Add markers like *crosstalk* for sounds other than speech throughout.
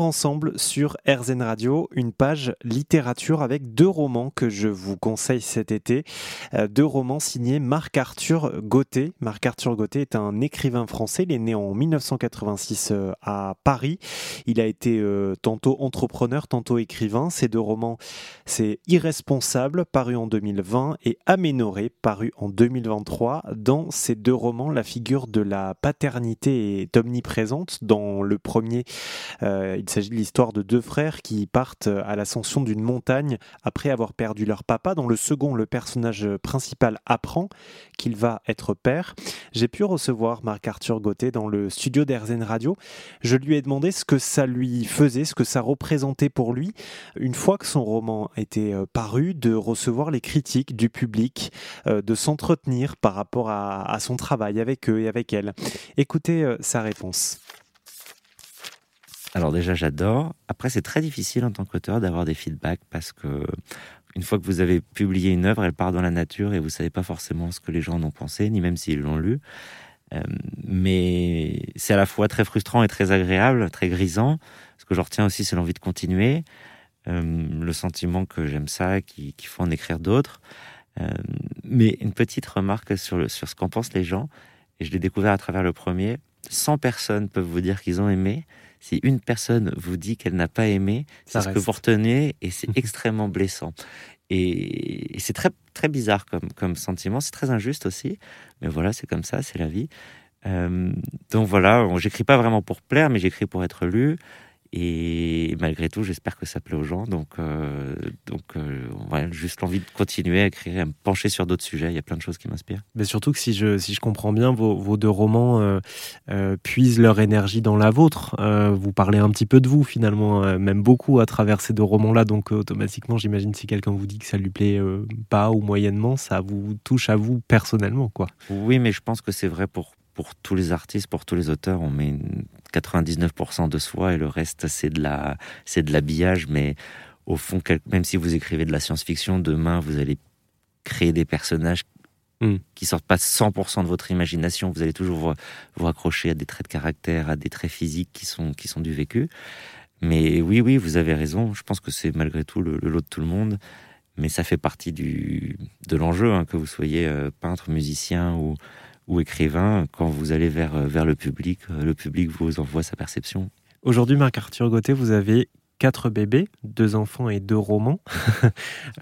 ensemble sur RZN Radio une page littérature avec deux romans que je vous conseille cet été. Euh, deux romans signés Marc-Arthur Gauthier. Marc-Arthur Gauthier est un écrivain français. Il est né en 1986 euh, à Paris. Il a été euh, tantôt entrepreneur, tantôt écrivain. Ces deux romans, c'est Irresponsable, paru en 2020, et Aménoré, paru en 2023. Dans ces deux romans, la figure de la paternité est omniprésente. Dans le premier, euh, il s'agit de l'histoire de deux frères qui partent à l'ascension d'une montagne après avoir perdu leur papa. Dans le second, le personnage principal apprend qu'il va être père. J'ai pu recevoir Marc-Arthur Gauthier dans le studio d'Erzen Radio. Je lui ai demandé ce que ça lui faisait, ce que ça représentait pour lui, une fois que son roman était euh, paru, de recevoir les critiques du public, euh, de s'entretenir par rapport à, son travail avec eux et avec elle. Écoutez sa réponse. Alors déjà, j'adore. Après, c'est très difficile en tant qu'auteur d'avoir des feedbacks parce que une fois que vous avez publié une œuvre, elle part dans la nature et vous savez pas forcément ce que les gens en ont pensé, ni même s'ils l'ont lu. Euh, mais c'est à la fois très frustrant et très agréable, très grisant. Ce que je retiens aussi, c'est l'envie de continuer, euh, le sentiment que j'aime ça, qu'il faut en écrire d'autres. Euh, mais une petite remarque sur, le, sur ce qu'en pensent les gens, et je l'ai découvert à travers le premier. 100 personnes peuvent vous dire qu'ils ont aimé, si une personne vous dit qu'elle n'a pas aimé, c'est ce que vous retenez et c'est *laughs* extrêmement blessant. Et, c'est très, très bizarre comme, comme sentiment, c'est très injuste aussi, mais voilà, c'est comme ça, c'est la vie. Euh, donc voilà, j'écris pas vraiment pour plaire, mais j'écris pour être lu. Et malgré tout, j'espère que ça plaît aux gens. Donc, euh, donc euh, juste l'envie de continuer à écrire, à me pencher sur d'autres sujets. Il y a plein de choses qui m'inspirent. Mais surtout que si je, si je comprends bien, vos, vos deux romans euh, puisent leur énergie dans la vôtre. vous parlez un petit peu de vous finalement, même beaucoup à travers ces deux romans-là. Donc automatiquement, j'imagine si quelqu'un vous dit que ça lui plaît pas ou moyennement, ça vous touche à vous personnellement, quoi. Oui, mais je pense que c'est vrai pour pour tous les artistes, pour tous les auteurs, on met 99% de soi et le reste c'est de la c'est de l'habillage. Mais au fond, même si vous écrivez de la science-fiction, demain vous allez créer des personnages mm. qui sortent pas 100% de votre imagination. Vous allez toujours vous, vous, accrocher à des traits de caractère, à des traits physiques qui sont qui sont du vécu. Mais oui, oui, vous avez raison. Je pense que c'est malgré tout le, lot de tout le monde. Mais ça fait partie du, de l'enjeu, hein, que vous soyez euh, peintre, musicien ou, ou écrivain, quand vous allez vers, euh, vers le public, euh, le public vous envoie sa perception. Aujourd'hui, Marc-Arthur Gauthier, vous avez quatre bébés, deux enfants et deux romans. *laughs*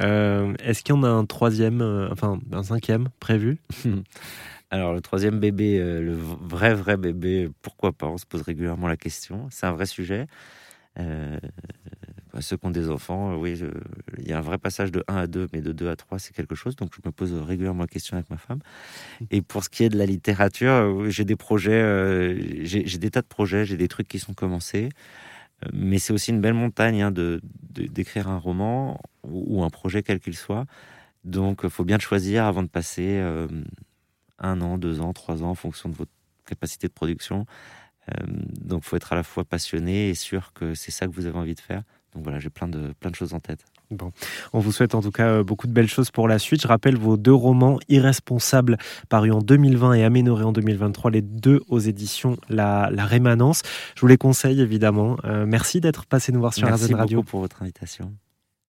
Euh, est-ce qu'il y en a un troisième, enfin un cinquième prévu? *laughs* Alors le troisième bébé, le vrai vrai bébé, pourquoi pas On se pose régulièrement la question. C'est un vrai sujet. Euh, ceux qui ont des enfants, euh, oui, il y a un vrai passage de 1 à 2, mais de 2 à 3, c'est quelque chose. Donc, je me pose régulièrement la question avec ma femme. Et pour ce qui est de la littérature, euh, j'ai des projets, j'ai des tas de projets, j'ai des trucs qui sont commencés. Mais c'est aussi une belle montagne hein, d'écrire un roman ou, un projet quel qu'il soit. Donc, il faut bien choisir avant de passer un an, deux ans, trois ans en fonction de votre capacité de production. Euh, donc, faut être à la fois passionné et sûr que c'est ça que vous avez envie de faire. Donc voilà, j'ai plein de, plein de choses en tête. Bon. On vous souhaite en tout cas euh, beaucoup de belles choses pour la suite. Je rappelle vos deux romans Irresponsables parus en 2020 et Aménorés en 2023, les deux aux éditions La, la Rémanence. Je vous les conseille évidemment. Euh, merci d'être passé nous voir sur Radio. Merci pour votre invitation.